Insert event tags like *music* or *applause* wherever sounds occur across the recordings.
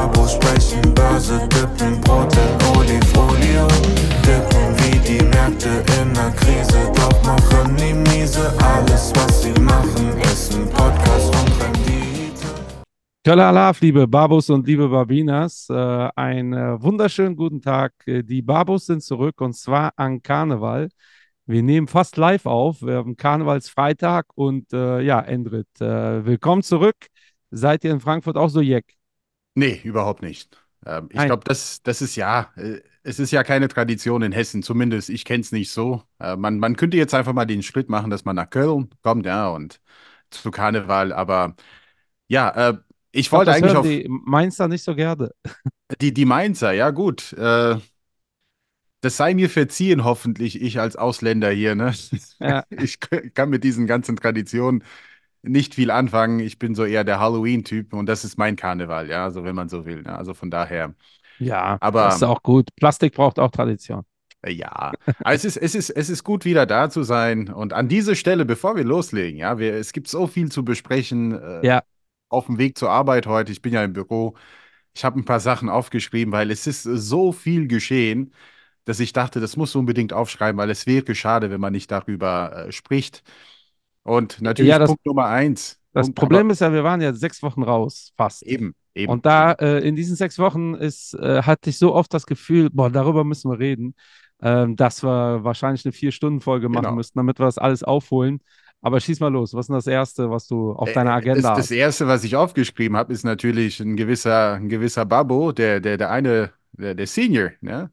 Babos sprechen, Börse dippen, Brot in Olifolio. Dippen wie die Märkte in der Krise, doch machen nie miese. Alles, was sie machen, ist ein Podcast und Rendite. Köller liebe Babos und liebe Babinas, äh, einen äh, wunderschönen guten Tag. Äh, Die Babos sind zurück und zwar an Karneval. Wir nehmen fast live auf. Wir haben Karnevalsfreitag und äh, ja, Endrit, äh, willkommen zurück. Seid ihr in Frankfurt auch so jeck? Nee, überhaupt nicht. Ähm, ich Nein. glaube, das, das ist ja, äh, es ist ja keine Tradition in Hessen, zumindest ich kenne es nicht so. Äh, man, man könnte jetzt einfach mal den Schritt machen, dass man nach Köln kommt, ja, und zu Karneval, aber ja, äh, ich Ich glaub, wollte eigentlich auf die Mainzer nicht so gerne. die, die Mainzer, ja gut, äh, das sei mir verziehen, hoffentlich, ich als Ausländer hier, ne? Ja. *laughs* Ich kann mit diesen ganzen Traditionen nicht viel anfangen. Ich bin so eher der Halloween-Typ und das ist mein Karneval, ja, also wenn man so will, ne? Also von daher. Ja, Aber- das ist auch gut. Plastik braucht auch Tradition. Äh, Ja, aber es ist, es ist, es ist gut, wieder da zu sein. Und an dieser Stelle, bevor wir loslegen, ja, wir, es gibt so viel zu besprechen äh, Ja. auf dem Weg zur Arbeit heute. Ich bin ja im Büro. Ich habe ein paar Sachen aufgeschrieben, weil es ist so viel geschehen, dass ich dachte, das muss unbedingt aufschreiben, weil es wäre schade, wenn man nicht darüber äh, spricht. Und natürlich Ja, das- Punkt Nummer eins. Das Punkt, Problem aber ist ja, wir waren ja sechs Wochen raus, fast. eben, eben. Und da äh, in diesen sechs Wochen ist, äh, hatte ich so oft das Gefühl, boah, darüber müssen wir reden, ähm, dass wir wahrscheinlich eine Vier-Stunden-Folge machen Genau. müssten, damit wir das alles aufholen. Aber schieß mal los. Was ist das Erste, was du auf Äh, deiner Agenda das, das hast? Erste, was ich aufgeschrieben habe, ist natürlich ein gewisser, ein gewisser Babbo, der, der, der eine, der, der Senior, ne?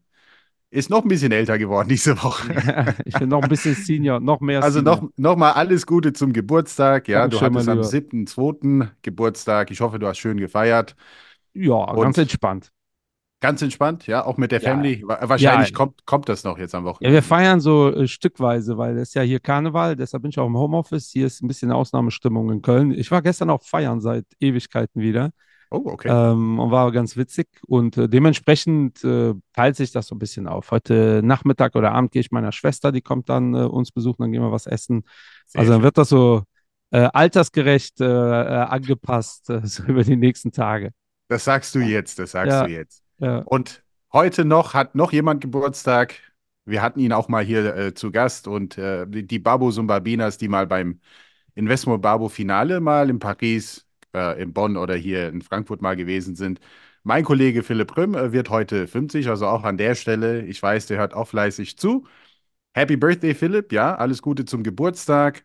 Ist noch ein bisschen älter geworden diese Woche. ich bin noch ein bisschen *laughs* Senior, noch mehr Also Senior. noch, noch mal alles Gute zum Geburtstag. Ja, du Dankeschön, hattest mein am Lieber. 7.2. Geburtstag. Ich hoffe, du hast schön gefeiert. Ja, Und- ganz entspannt. Ganz entspannt, ja, auch mit der Ja. Family. Wa- Wahrscheinlich Ja. kommt, kommt das noch jetzt am Ja, Wochenende. wir feiern so äh, stückweise, weil es ja hier Karneval, deshalb bin ich auch im Homeoffice. Hier ist ein bisschen Ausnahmestimmung in Köln. Ich war gestern auch feiern seit Ewigkeiten wieder. Oh, okay. Ähm, und war ganz witzig. Und äh, dementsprechend äh, teilt sich das so ein bisschen auf. Heute Nachmittag oder Abend gehe ich meiner Schwester, die kommt dann äh, uns besuchen, dann gehen wir was essen. Sehr also dann schön. wird das so äh, altersgerecht äh, äh, angepasst, so über die nächsten Tage. Das sagst du jetzt, das sagst Ja. du jetzt. Ja, Und heute noch hat noch jemand Geburtstag. Wir hatten ihn auch mal hier zu Gast und die, Babos und Babinas, die mal beim Investment Babo Finale mal in Paris, äh, in Bonn oder hier in Frankfurt mal gewesen sind. Mein Kollege Philipp Röhm äh, wird heute 50, also auch an der Stelle. Ich weiß, der hört auch fleißig zu. Happy Birthday, Philipp. Ja, alles Gute zum Geburtstag.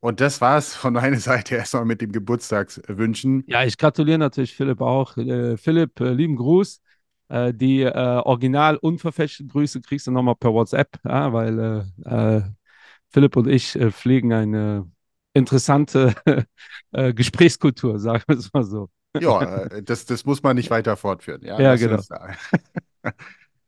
Und das war's von meiner *laughs* Seite erstmal mit dem Geburtstagswünschen. ja ich gratuliere natürlich Philipp auch. Äh, Philipp, äh, lieben Gruß. Äh, die äh, original unverfälschten Grüße kriegst du nochmal per WhatsApp, ja, weil äh, Philipp und ich pflegen eine interessante *laughs* äh, Gesprächskultur, sagen wir es mal so. Ja, *laughs* äh, das, das muss man nicht weiter fortführen. Ja, Ja, genau. da. *laughs*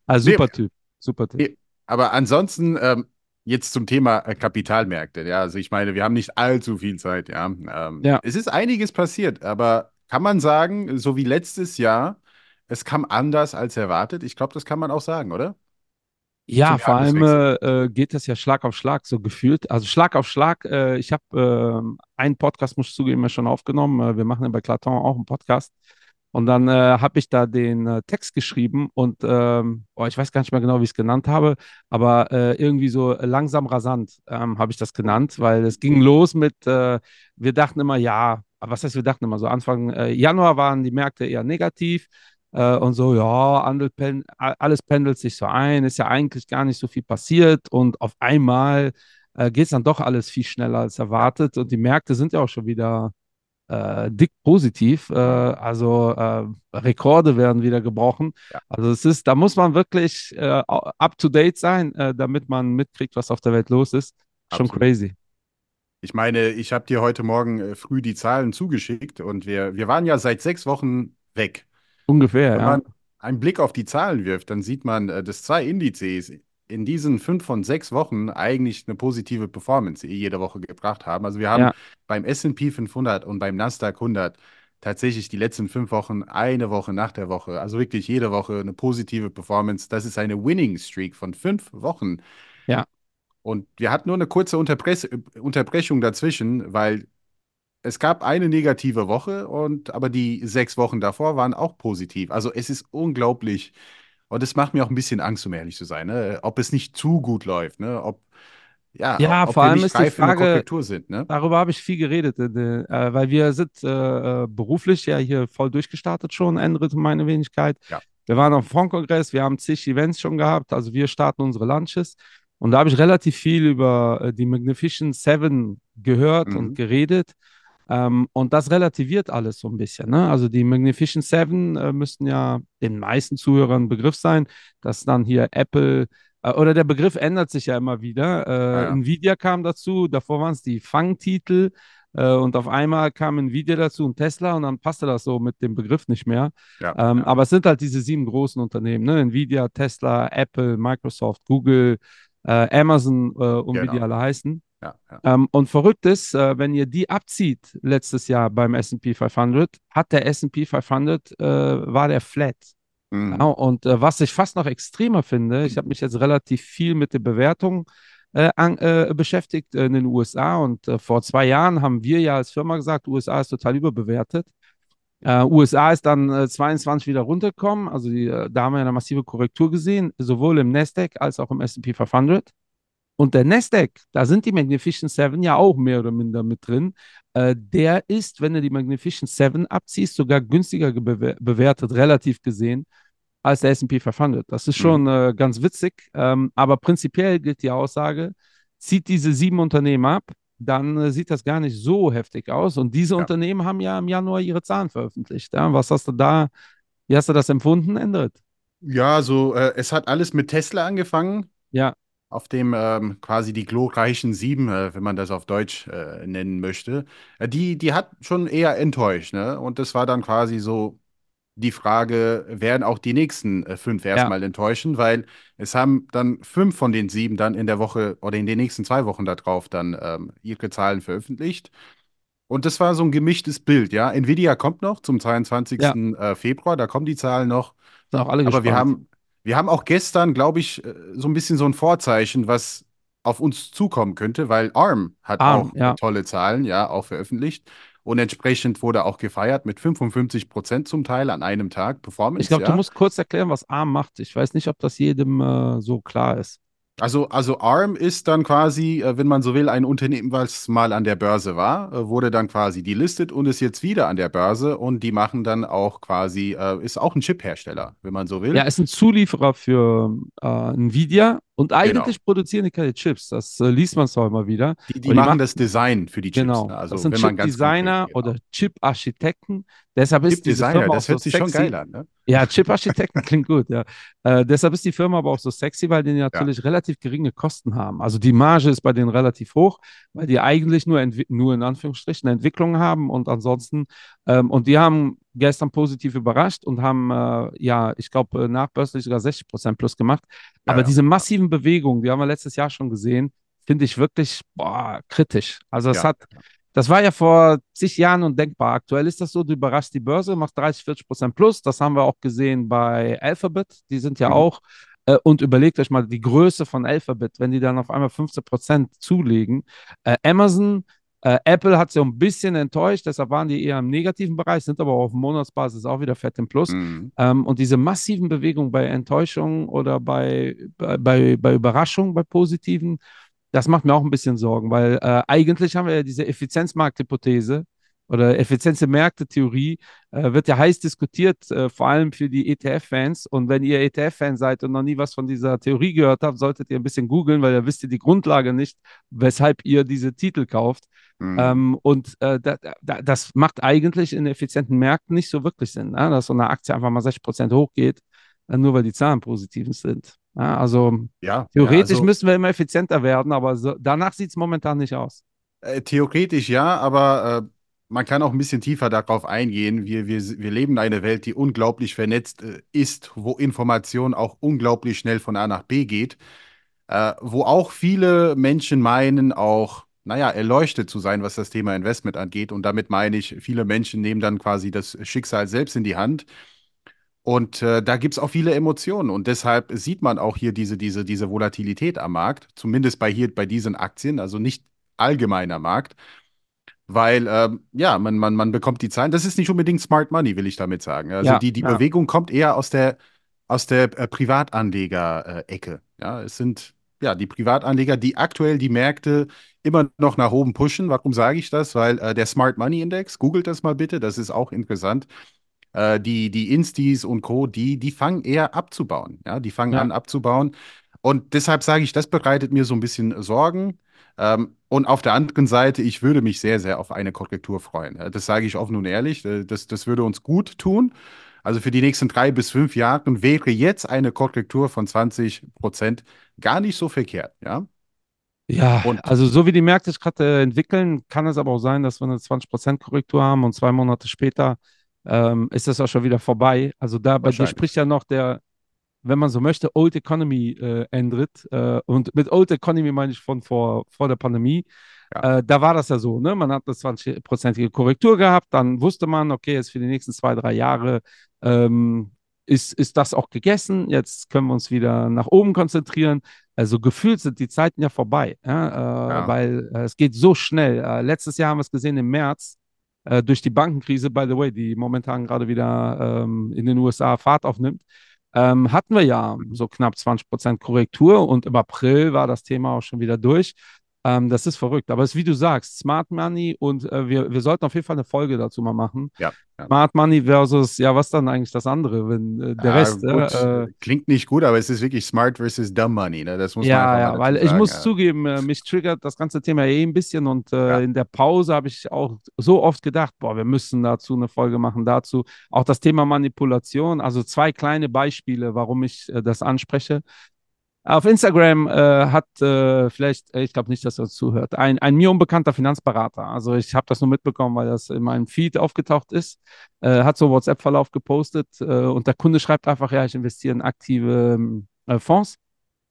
Also Nee. super Typ, super Typ. Nee. Aber ansonsten ähm, jetzt zum Thema äh, Kapitalmärkte. Ja, also ich meine, wir haben nicht allzu viel Zeit. Ja, ähm, Ja. es ist einiges passiert, aber kann man sagen, so wie letztes Jahr, es kam anders als erwartet? Ich glaube, das kann man auch sagen, oder? Ja, vor allem Jahreswechsel. äh, geht das ja Schlag auf Schlag so gefühlt. Also Schlag auf Schlag. Äh, ich habe ähm, einen Podcast, muss ich zugeben, ja schon aufgenommen. Äh, wir machen ja bei Claton auch einen Podcast. Und dann äh, habe ich da den äh, Text geschrieben und ähm, oh, ich weiß gar nicht mehr genau, wie ich es genannt habe, aber äh, irgendwie so langsam rasant ähm, habe ich das genannt, weil es ging los mit, äh, wir dachten immer, ja, aber was heißt, wir dachten immer so, Anfang äh, Januar waren die Märkte eher negativ. Äh, und so, ja, alles pendelt sich so ein, ist ja eigentlich gar nicht so viel passiert und auf einmal äh, geht es dann doch alles viel schneller als erwartet und die Märkte sind ja auch schon wieder äh, dick positiv. Äh, also äh, Rekorde werden wieder gebrochen. Ja. Also es ist, da muss man wirklich äh, up to date sein, damit man mitkriegt, was auf der Welt los ist. Schon Absolut. crazy. Ich meine, ich habe dir heute Morgen früh die Zahlen zugeschickt und wir, wir waren ja seit sechs Wochen weg. Ungefähr, Wenn ja. man einen Blick auf die Zahlen wirft, dann sieht man, äh, dass zwei Indizes in diesen fünf von sechs Wochen eigentlich eine positive Performance jede Woche gebracht haben. Also wir haben Ja. beim S&P 500 und beim Nasdaq 100 tatsächlich die letzten fünf Wochen eine Woche nach der Woche, also wirklich jede Woche eine positive Performance. Das ist eine Winning Streak von fünf Wochen. Ja. Und wir hatten nur eine kurze Unterbrech Unterbrechung dazwischen, weil es gab eine negative Woche und aber die sechs Wochen davor waren auch positiv. Also es ist unglaublich und es macht mir auch ein bisschen Angst, um ehrlich zu sein, ne? Ob es nicht zu gut läuft, ne? Ob ja, Ja, ob vor allem ist die Frage, sind, ne? darüber habe ich viel geredet, äh, äh, weil wir sind äh, äh, beruflich ja hier voll durchgestartet schon, Endrit und meine Wenigkeit. Ja. Wir waren auf dem Fondkongress, wir haben zig Events schon gehabt, also wir starten unsere Lunches. Und da habe ich relativ viel über äh, die Magnificent Seven gehört und Mhm. geredet. Ähm, und das relativiert alles so ein bisschen. Ne? Also die Magnificent Seven äh, müssten ja den meisten Zuhörern ein Begriff sein, dass dann hier Apple äh, oder der Begriff ändert sich ja immer wieder. Äh, ja. Nvidia kam dazu, davor waren es die Fangtitel äh, und auf einmal kam Nvidia dazu und Tesla und dann passte das so mit dem Begriff nicht mehr. Ja, Ähm, aber es sind halt diese sieben großen Unternehmen, ne? Nvidia, Tesla, Apple, Microsoft, Google, äh, Amazon äh, und wie die Genau. alle heißen. Ja, ja. Ähm, und verrückt ist, äh, wenn ihr die abzieht letztes Jahr beim S&P 500, hat der S&P 500, äh, war der flat. Mhm. Ja, und äh, was ich fast noch extremer finde, ich habe mich jetzt relativ viel mit der Bewertung äh, an, äh, beschäftigt in den USA und äh, vor zwei Jahren haben wir ja als Firma gesagt, USA ist total überbewertet. Äh, USA ist dann äh, 22 wieder runtergekommen, also die, da haben wir eine massive Korrektur gesehen, sowohl im Nasdaq als auch im S&P 500. Und der Nasdaq, da sind die Magnificent Seven ja auch mehr oder minder mit drin. Äh, der ist, wenn du die Magnificent Seven abziehst, sogar günstiger bewer bewertet, relativ gesehen, als der S&P 500. Das ist Mhm. schon äh, ganz witzig. Ähm, aber prinzipiell gilt die Aussage, zieht diese sieben Unternehmen ab, dann äh, sieht das gar nicht so heftig aus. Und diese Ja. Unternehmen haben ja im Januar ihre Zahlen veröffentlicht. Ja? Was hast du da, wie hast du das empfunden, Endrit? Ja, so, äh, es hat alles mit Tesla angefangen. Ja, auf dem ähm, quasi die glorreichen Sieben, äh, wenn man das auf Deutsch äh, nennen möchte, äh, die, die hat schon eher enttäuscht, ne? Und das war dann quasi so die Frage, werden auch die nächsten äh, fünf erstmal enttäuschen, weil es haben dann fünf von den sieben dann in der Woche oder in den nächsten zwei Wochen darauf dann ähm, ihre Zahlen veröffentlicht. Und das war so ein gemischtes Bild, ja. Nvidia kommt noch zum 22. Ja. äh, Februar, da kommen die Zahlen noch. sind auch alle Aber wir gespannt. haben, wir haben auch gestern, glaube ich, äh, so ein bisschen so ein Vorzeichen, was auf uns zukommen könnte, weil ARM hat ARM, auch ja. tolle Zahlen, ja, auch veröffentlicht. Und entsprechend wurde auch gefeiert mit 55 Prozent zum Teil an einem Tag Performance. Ich glaube, ja. du musst kurz erklären, was ARM macht. Ich weiß nicht, ob das jedem äh, so klar ist. Also, also ARM ist dann quasi, äh, wenn man so will, ein Unternehmen, was mal an der Börse war, äh, wurde dann quasi delistet und ist jetzt wieder an der Börse und die machen dann auch quasi, äh, ist auch ein Chip-Hersteller, wenn man so will. Ja, ist ein Zulieferer für äh, Nvidia und eigentlich produzieren die keine Chips. Das äh, liest man zwar immer wieder. die, die die machen machen- das Design für die Chips. Genau. ne? Also, das sind Chip-Designer geht, oder Chip-Architekten. Deshalb ist diese Chip-Designer, Firma auch das so hört sich schon sexy. geil an, ne? Ja, Chip-Architekten *laughs* klingt gut, ja. Äh, deshalb ist die Firma aber auch so sexy, weil die natürlich relativ geringe Kosten haben. Also die Marge ist bei denen relativ hoch, weil die eigentlich nur, nur in Anführungsstrichen Entwicklung haben und ansonsten, ähm, und die haben gestern positiv überrascht und haben, äh, ja, ich glaube, nachbörslich sogar 60 Prozent plus gemacht. Ja, Aber ja. diese massiven Bewegungen, die haben wir letztes Jahr schon gesehen, finde ich wirklich, boah, kritisch. Also es Ja. hat, das war ja vor zig Jahren undenkbar. Aktuell ist das so, du überraschst die Börse, machst 30, 40 Prozent plus. Das haben wir auch gesehen bei Alphabet. Die sind ja Mhm. auch, äh, und überlegt euch mal die Größe von Alphabet, wenn die dann auf einmal 15 Prozent zulegen. Äh, Amazon, äh, Apple hat so ein bisschen enttäuscht, deshalb waren die eher im negativen Bereich, sind aber auf Monatsbasis auch wieder fett im Plus. Mhm. Ähm, und diese massiven Bewegungen bei Enttäuschung oder bei, bei, bei, bei Überraschung, bei positiven, das macht mir auch ein bisschen Sorgen, weil äh, eigentlich haben wir ja diese Effizienzmarkthypothese oder Effizienz-Märkte-Theorie, äh, wird ja heiß diskutiert, äh, vor allem für die ETF-Fans. Und wenn ihr ETF-Fan seid und noch nie was von dieser Theorie gehört habt, solltet ihr ein bisschen googeln, weil da wisst ihr die Grundlage nicht, weshalb ihr diese Titel kauft. Mhm. Ähm, und äh, da, da, das macht eigentlich in effizienten Märkten nicht so wirklich Sinn, ne? dass so eine Aktie einfach mal 60% hochgeht, äh, nur weil die Zahlen positiv sind. Ja, also ja, theoretisch ja, also, müssen wir immer effizienter werden, aber so, danach sieht es momentan nicht aus. äh, theoretisch ja, aber äh, man kann auch ein bisschen tiefer darauf eingehen. Wir, wir, wir leben in einer Welt, die unglaublich vernetzt äh, ist, wo Information auch unglaublich schnell von A nach B geht, äh, wo auch viele Menschen meinen, auch, naja, erleuchtet zu sein, was das Thema Investment angeht. Und damit meine ich, viele Menschen nehmen dann quasi das Schicksal selbst in die Hand. Und äh, da gibt es auch viele Emotionen. Und deshalb sieht man auch hier diese, diese, diese Volatilität am Markt, zumindest bei hier bei diesen Aktien, also nicht allgemeiner Markt weil ähm, ja, man, man, man bekommt die Zahlen. Das ist nicht unbedingt Smart Money, will ich damit sagen. Also Ja, die, die ja. Bewegung kommt eher aus der, aus der äh, Privatanleger-Ecke. Ja, es sind ja die Privatanleger, die aktuell die Märkte immer noch nach oben pushen. Warum sage ich das? Weil äh, der Smart Money Index, googelt das mal bitte, das ist auch interessant. Äh, die, die Instis und Co., die, die fangen eher abzubauen. Ja, die fangen Ja. an abzubauen. Und deshalb sage ich, das bereitet mir so ein bisschen Sorgen. Ähm, und auf der anderen Seite, ich würde mich sehr, sehr auf eine Korrektur freuen. Das sage ich offen und ehrlich. Äh, Das, das würde uns gut tun. Also für die nächsten drei bis fünf Jahre wäre jetzt eine Korrektur von 20 Prozent gar nicht so verkehrt. Ja, Ja, Und- also so wie die Märkte sich gerade äh, entwickeln, kann es aber auch sein, dass wir eine 20% Korrektur haben und zwei Monate später ähm, ist das auch schon wieder vorbei. Also da bei dir spricht ja noch der, wenn man so möchte, Old Economy äh, Endrit. Äh, und mit Old Economy meine ich von vor, vor der Pandemie. Ja. Äh, da war das ja so, ne? Man hat eine 20-prozentige Korrektur gehabt, dann wusste man, okay, jetzt für die nächsten zwei, drei Jahre ähm, ist, ist das auch gegessen. Jetzt können wir uns wieder nach oben konzentrieren. Also gefühlt sind die Zeiten ja vorbei, ja? Äh, Ja. weil äh, es geht so schnell. Äh, letztes Jahr haben wir es gesehen im März durch die Bankenkrise, by the way, die momentan gerade wieder ähm, in den USA Fahrt aufnimmt, ähm, hatten wir ja so knapp 20% Korrektur und im April war das Thema auch schon wieder durch. Ähm, das ist verrückt. Aber es ist wie du sagst, Smart Money und äh, wir, wir sollten auf jeden Fall eine Folge dazu mal machen. Ja, ja. Smart Money versus, ja, was dann eigentlich das andere, wenn äh, der Ja, Rest. gut, äh, klingt nicht gut, aber es ist wirklich smart versus dumb money. Ne? Das muss man ja, einfach ja, weil dazu ich sagen, muss zugeben, äh, mich triggert das ganze Thema eh ein bisschen und äh, in der Pause habe ich auch so oft gedacht, boah, wir müssen dazu eine Folge machen, dazu auch das Thema Manipulation, also zwei kleine Beispiele, warum ich äh, das anspreche. Auf Instagram äh, hat äh, vielleicht, äh, ich glaube nicht, dass er zuhört, ein, ein mir unbekannter Finanzberater. Also ich habe das nur mitbekommen, weil das in meinem Feed aufgetaucht ist. Äh, hat so WhatsApp-Verlauf gepostet äh, und der Kunde schreibt einfach, ja, ich investiere in aktive äh, Fonds.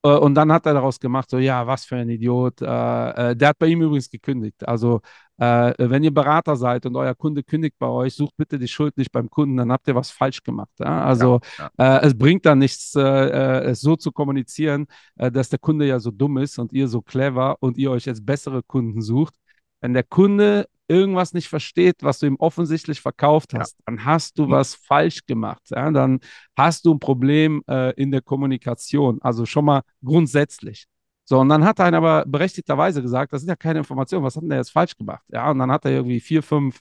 Und dann hat er daraus gemacht, so, ja, was für ein Idiot. Der hat bei ihm übrigens gekündigt. Also, äh, wenn ihr Berater seid und euer Kunde kündigt bei euch, sucht bitte die Schuld nicht beim Kunden, dann habt ihr was falsch gemacht. Ja? Also, Ja, äh, es bringt dann nichts, äh, äh, es so zu kommunizieren, äh, dass der Kunde ja so dumm ist und ihr so clever und ihr euch jetzt bessere Kunden sucht. Wenn der Kunde irgendwas nicht versteht, was du ihm offensichtlich verkauft Ja. hast, dann hast du was falsch gemacht. Ja? Dann hast du ein Problem äh, in der Kommunikation. Also schon mal grundsätzlich. So, und dann hat einer aber berechtigterweise gesagt, das sind ja keine Informationen, was hat denn der jetzt falsch gemacht? Ja, und dann hat er irgendwie vier, fünf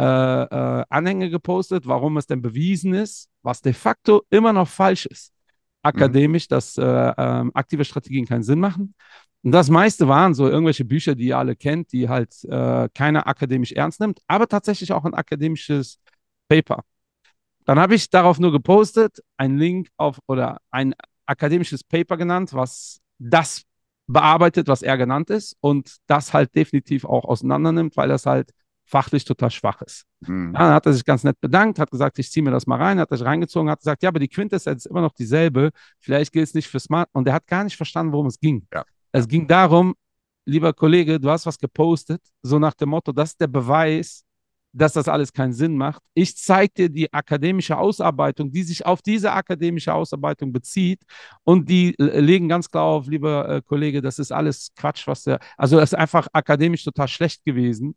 äh, äh, Anhänge gepostet, warum es denn bewiesen ist, was de facto immer noch falsch ist. Akademisch, dass äh, ähm, aktive Strategien keinen Sinn machen. Und das meiste waren so irgendwelche Bücher, die ihr alle kennt, die halt äh, keiner akademisch ernst nimmt, aber tatsächlich auch ein akademisches Paper. Dann habe ich darauf nur gepostet, einen Link auf oder ein akademisches Paper genannt, was das bearbeitet, was er genannt ist und das halt definitiv auch auseinander nimmt, weil das halt fachlich total schwach ist. Hm. Ja, dann hat er sich ganz nett bedankt, hat gesagt, ich ziehe mir das mal rein, hat sich reingezogen, hat gesagt, ja, aber die Quintessenz ist immer noch dieselbe, vielleicht gilt es nicht für Smart und er hat gar nicht verstanden, worum es ging. Ja. Es ging darum, lieber Kollege, du hast was gepostet, so nach dem Motto, das ist der Beweis, dass das alles keinen Sinn macht. Ich zeige dir die akademische Ausarbeitung, die sich auf diese akademische Ausarbeitung bezieht und die äh, legen ganz klar auf, lieber äh, Kollege, das ist alles Quatsch, was der, also das ist einfach akademisch total schlecht gewesen.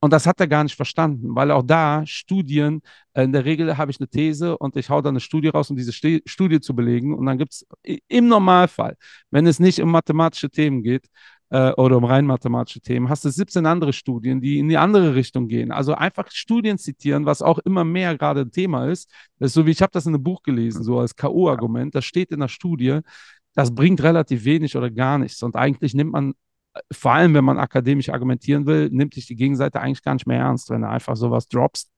Und das hat er gar nicht verstanden, weil auch da Studien, äh, in der Regel habe ich eine These und ich hau dann eine Studie raus, um diese Studie zu belegen. Und dann gibt es im Normalfall, wenn es nicht um mathematische Themen geht äh, oder um rein mathematische Themen, hast du 17 andere Studien, die in die andere Richtung gehen. Also einfach Studien zitieren, was auch immer mehr gerade ein Thema ist. Das ist so wie ich habe das in einem Buch gelesen, so als K.O.-Argument. Das steht in der Studie. Das bringt relativ wenig oder gar nichts. Und eigentlich nimmt man vor allem wenn man akademisch argumentieren will, nimmt sich die Gegenseite eigentlich gar nicht mehr ernst, wenn du einfach sowas droppst.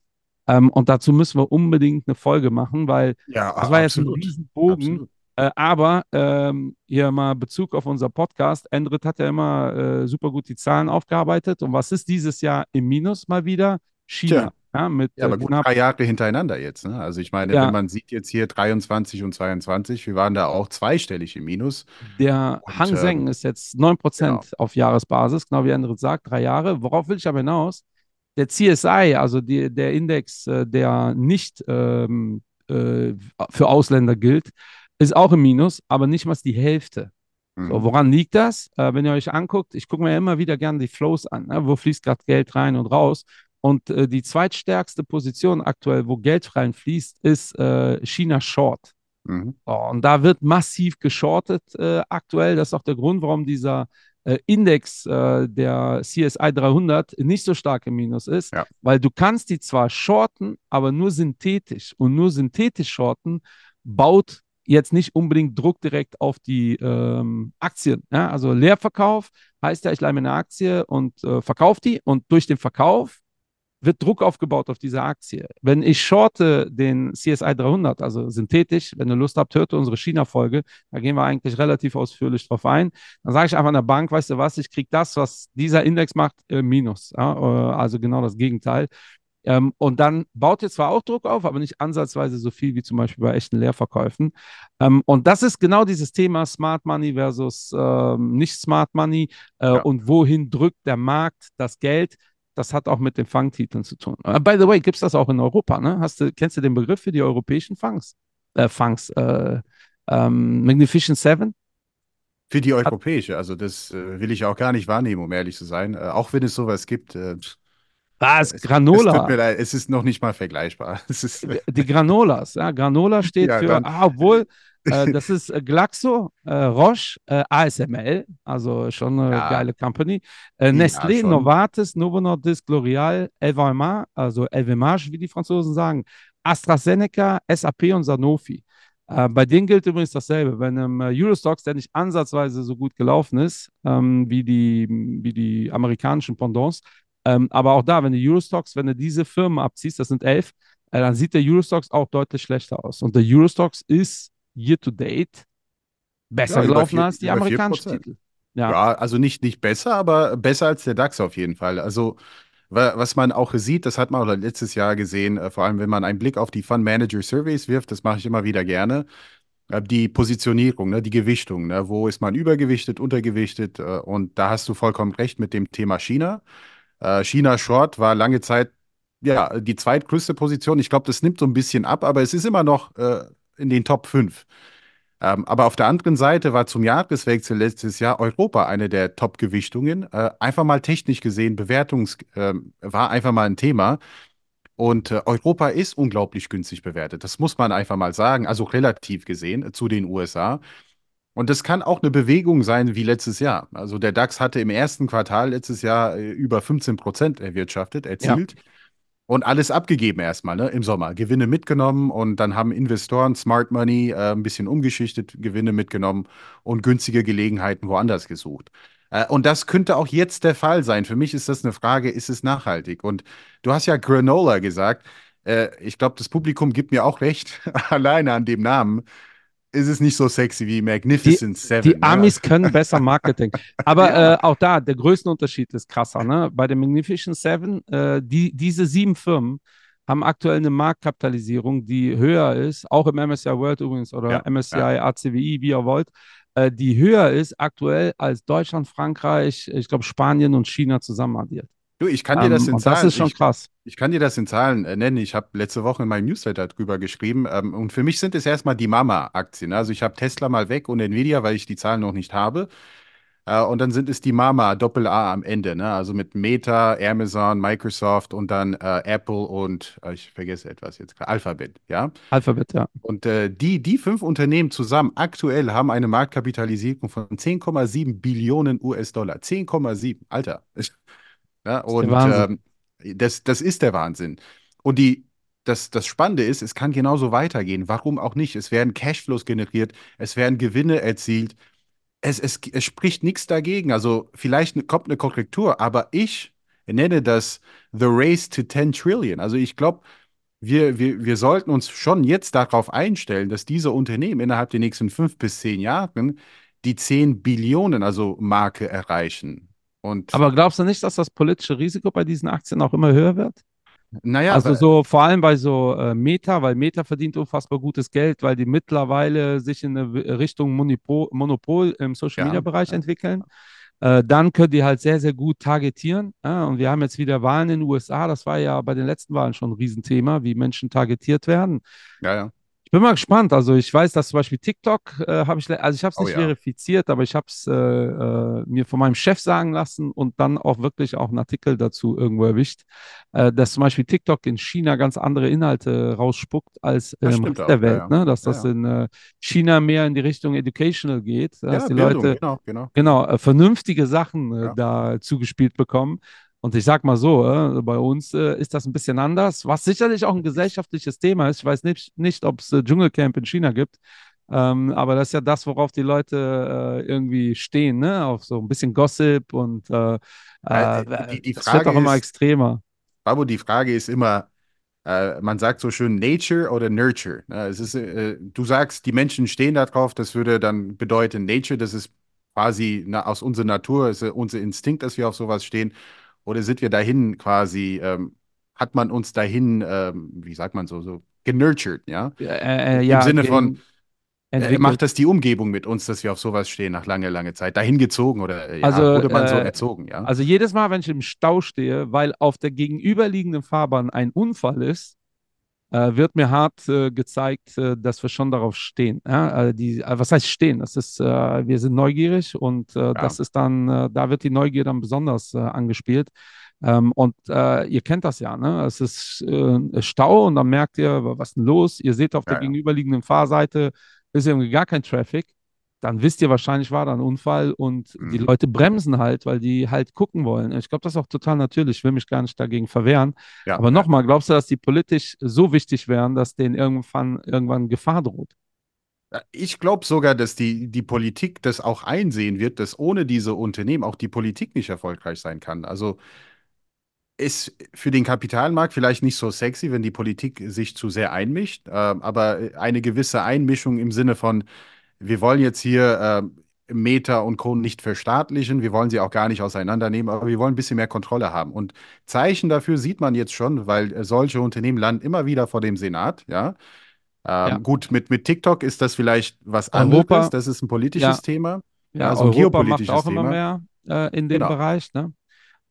Ähm, und dazu müssen wir unbedingt eine Folge machen, weil Ja, das war jetzt ein absolut. Riesenbogen. Absolut. Äh, aber ähm, hier mal Bezug auf unser Podcast. Endrit hat ja immer äh, super gut die Zahlen aufgearbeitet. Und was ist dieses Jahr im Minus mal wieder? China. Tja. Ja, mit Ja, aber äh, gut knapp drei Jahre hintereinander jetzt. Ne? Also ich meine, Ja. wenn man sieht jetzt hier 23 und 22, wir waren da auch zweistellig im Minus. Der Und, Hang Seng ähm, ist jetzt 9% genau. auf Jahresbasis, genau wie Endrit sagt, drei Jahre. Worauf will ich aber hinaus? Der CSI, also die, der Index, äh, der nicht ähm, äh, für Ausländer gilt, ist auch im Minus, aber nicht mal die Hälfte. So, Mhm. woran liegt das? Äh, wenn ihr euch anguckt, ich gucke mir immer wieder gerne die Flows an. Ne? Wo fließt gerade Geld rein und raus? Und äh, die zweitstärkste Position aktuell, wo Geld reinfließt, ist äh, China Short. Mhm. So, und da wird massiv geschortet äh, aktuell. Das ist auch der Grund, warum dieser äh, Index äh, der CSI 300 nicht so stark im Minus ist, Ja. weil du kannst die zwar shorten, aber nur synthetisch. Und nur synthetisch shorten baut jetzt nicht unbedingt Druck direkt auf die ähm, Aktien. Ja? Also Leerverkauf heißt ja, ich leih mir eine Aktie und äh, verkaufe die und durch den Verkauf wird Druck aufgebaut auf diese Aktie. Wenn ich shorte den CSI 300, also synthetisch, wenn ihr Lust habt, hört unsere China-Folge, da gehen wir eigentlich relativ ausführlich drauf ein. Dann sage ich einfach an der Bank, weißt du was, ich kriege das, was dieser Index macht, äh, minus. Ja? Äh, Also genau das Gegenteil. Ähm, und dann baut ihr zwar auch Druck auf, aber nicht ansatzweise so viel wie zum Beispiel bei echten Leerverkäufen. Ähm, und das ist genau dieses Thema Smart Money versus ähm, nicht Smart Money äh, Ja. und wohin drückt der Markt das Geld. Das hat auch mit den Fangtiteln zu tun. Äh, by the way, gibt es das auch in Europa? Ne? Hast du, kennst du den Begriff für die europäischen Fangs? Äh, Fangs, äh, ähm, Magnificent Seven? Für die europäische, also das äh, will ich auch gar nicht wahrnehmen, um ehrlich zu sein. Äh, auch wenn es sowas gibt. Äh, Was? es, es Granola. tut mir leid, es ist noch nicht mal vergleichbar. *laughs* Es ist, Die- Die Granolas, ja, Granola steht Ja, für, ah, obwohl, *laughs* äh, das ist äh, Glaxo, äh, Roche, äh, ASML, also schon eine Ja. geile Company, äh, Nestlé. Novartis, Novo Nordisk, L'Oreal, LVMH, also LVMH, wie die Franzosen sagen, AstraZeneca, SAP und Sanofi. Äh, bei denen gilt übrigens dasselbe. Bei einem äh, Eurostox, der nicht ansatzweise so gut gelaufen ist, ähm, wie, die, wie die amerikanischen Pendants, ähm, aber auch da, wenn du Eurostox, wenn du diese Firmen abziehst, das sind elf, äh, dann sieht der Eurostox auch deutlich schlechter aus. Und der Eurostox ist year to date besser Ja, gelaufen vier- als die amerikanischen 4%. Titel. Ja. Ja, also nicht, nicht besser, aber besser als der DAX auf jeden Fall. Also, wa- was man auch sieht, das hat man auch letztes Jahr gesehen, äh, vor allem wenn man einen Blick auf die Fund Manager Surveys wirft, das mache ich immer wieder gerne. äh, Die Positionierung, ne, die Gewichtung, ne, wo ist man übergewichtet, untergewichtet, äh, und da hast du vollkommen recht mit dem Thema China. Äh, China Short war lange Zeit ja die zweitgrößte Position. Ich glaube, das nimmt so ein bisschen ab, aber es ist immer noch äh, in den Top 5. Ähm, aber auf der anderen Seite war zum Jahreswechsel letztes Jahr Europa eine der Top-Gewichtungen. Äh, einfach mal technisch gesehen, Bewertungs ähm, war einfach mal ein Thema. Und äh, Europa ist unglaublich günstig bewertet. Das muss man einfach mal sagen. Also relativ gesehen äh, zu den USA. Und das kann auch eine Bewegung sein wie letztes Jahr. Also der DAX hatte im ersten Quartal letztes Jahr äh, über 15 Prozent erwirtschaftet, erzielt. Und alles abgegeben erstmal, ne, im Sommer. Gewinne mitgenommen und dann haben Investoren Smart Money äh, ein bisschen umgeschichtet, Gewinne mitgenommen und günstige Gelegenheiten woanders gesucht. Äh, und das könnte auch jetzt der Fall sein. Für mich ist das eine Frage, ist es nachhaltig? Und du hast ja Granola gesagt. Äh, ich glaube, das Publikum gibt mir auch recht. *laughs* Alleine an dem Namen ist es nicht so sexy wie Magnificent Seven. Die ne? Amis können besser Marketing. *laughs* Aber Ja. äh, auch da, der Größenunterschied ist krasser. Ne? Bei den Magnificent Seven, äh, die, diese sieben Firmen haben aktuell eine Marktkapitalisierung, die höher ist, auch im MSCI World übrigens oder Ja, MSCI. ACWI, wie ihr wollt, äh, die höher ist aktuell als Deutschland, Frankreich, ich glaube Spanien und China zusammen addiert. Du, ich kann dir das Ähm, in und das Zahlen. ist schon ich, krass. Ich kann dir das in Zahlen äh, nennen. Ich habe letzte Woche in meinem Newsletter drüber geschrieben. Ähm, und für mich sind es erstmal die Mama-Aktien. Also ich habe Tesla mal weg und Nvidia, weil ich die Zahlen noch nicht habe. Äh, und dann sind es die Mama, Doppel-A am Ende. Ne? Also mit Meta, Amazon, Microsoft und dann äh, Apple und äh, ich vergesse etwas jetzt, Alphabet. Ja. Alphabet, ja. Und äh, die, die fünf Unternehmen zusammen aktuell haben eine Marktkapitalisierung von 10,7 Billionen US-Dollar. 10,7, Alter. Ja, und Wahnsinn. ähm, das, das ist der Wahnsinn. Und die, das, das Spannende ist, es kann genauso weitergehen. Warum auch nicht? Es werden Cashflows generiert, es werden Gewinne erzielt. Es, es, es spricht nichts dagegen. Also vielleicht kommt eine Korrektur, aber ich nenne das The Race to 10 Trillion. Also ich glaube, wir, wir, wir sollten uns schon jetzt darauf einstellen, dass diese Unternehmen innerhalb der nächsten fünf bis zehn Jahren die 10 Billionen, also Marke erreichen. Und Aber glaubst du nicht, dass das politische Risiko bei diesen Aktien auch immer höher wird? naja, also so vor allem bei so äh, Meta, weil Meta verdient unfassbar gutes Geld, weil die mittlerweile sich in eine W- Richtung Monopol, Monopol im Social Media Bereich ja. entwickeln. Äh, dann können die halt sehr, sehr gut targetieren. Ja, und wir haben jetzt wieder Wahlen in den USA. Das war ja bei den letzten Wahlen schon ein Riesenthema, wie Menschen targetiert werden. ja, ja. Ich bin mal gespannt. Also ich weiß, dass zum Beispiel TikTok äh, habe ich, also ich habe es Oh nicht ja. verifiziert, aber ich habe es äh, äh, mir von meinem Chef sagen lassen und dann auch wirklich auch einen Artikel dazu irgendwo erwischt, äh, dass zum Beispiel TikTok in China ganz andere Inhalte rausspuckt als Rest auch. der Ja, Welt. ja. Ne? Dass Ja, das ja. in äh, China mehr in die Richtung Educational geht, dass Ja, die Bildung, Leute genau, genau. genau äh, vernünftige Sachen Ja. da zugespielt bekommen. Und ich sag mal so, äh, bei uns äh, ist das ein bisschen anders, was sicherlich auch ein gesellschaftliches Thema ist. Ich weiß nicht, nicht ob es äh, Dschungelcamp in China gibt, ähm, aber das ist ja das, worauf die Leute äh, irgendwie stehen, ne? Auf so ein bisschen Gossip und äh, Äh, äh, die, die das wird auch immer ist, extremer. Babu, die Frage ist immer, man sagt so schön Nature oder Nurture. Ne? Es ist, du sagst, die Menschen stehen da drauf, das würde dann bedeuten Nature, das ist quasi na, aus unserer Natur, ist unser Instinkt, dass wir auf sowas stehen. Oder sind wir dahin quasi, ähm, hat man uns dahin, ähm, wie sagt man so, so genurtured, ja? Äh, äh, Im ja, Sinne von, äh, entwickelt. macht das die Umgebung mit uns, dass wir auf sowas stehen nach langer, langer Zeit? Dahin gezogen oder äh, ja, Also, wurde man so äh, erzogen, ja? Also jedes Mal, wenn ich im Stau stehe, weil auf der gegenüberliegenden Fahrbahn ein Unfall ist, äh, wird mir hart äh, gezeigt, äh, dass wir schon darauf stehen. Ja? Äh, die, äh, was heißt stehen? Das ist, äh, wir sind neugierig und äh, das ist dann, da wird die Neugier dann besonders angespielt. Ähm, und ihr kennt das ja, ne? Es ist Stau und dann merkt ihr, was ist denn los? Ihr seht auf Ja, der ja. gegenüberliegenden Fahrseite ist irgendwie gar kein Traffic. Dann wisst ihr wahrscheinlich, war da ein Unfall und die Mhm. Leute bremsen halt, weil die halt gucken wollen. Ich glaube, das ist auch total natürlich. Ich will mich gar nicht dagegen verwehren. Ja, Aber nochmal, glaubst du, dass die politisch so wichtig wären, dass denen irgendwann, irgendwann Gefahr droht? Ja, Ich glaube sogar, dass die, die Politik das auch einsehen wird, dass ohne diese Unternehmen auch die Politik nicht erfolgreich sein kann. Also ist für den Kapitalmarkt vielleicht nicht so sexy, wenn die Politik sich zu sehr einmischt, ähm, aber eine gewisse Einmischung im Sinne von, wir wollen jetzt hier ähm, Meta und Co. nicht verstaatlichen, wir wollen sie auch gar nicht auseinandernehmen, aber wir wollen ein bisschen mehr Kontrolle haben. Und Zeichen dafür sieht man jetzt schon, weil äh, solche Unternehmen landen immer wieder vor dem Senat, ja. Ähm, Ja. Gut, mit, mit TikTok ist das vielleicht was Europa- anderes, das ist ein politisches Ja. Thema. Ja, Ja, so ein Europa macht auch immer Thema. mehr äh, in dem Genau. Bereich, ne?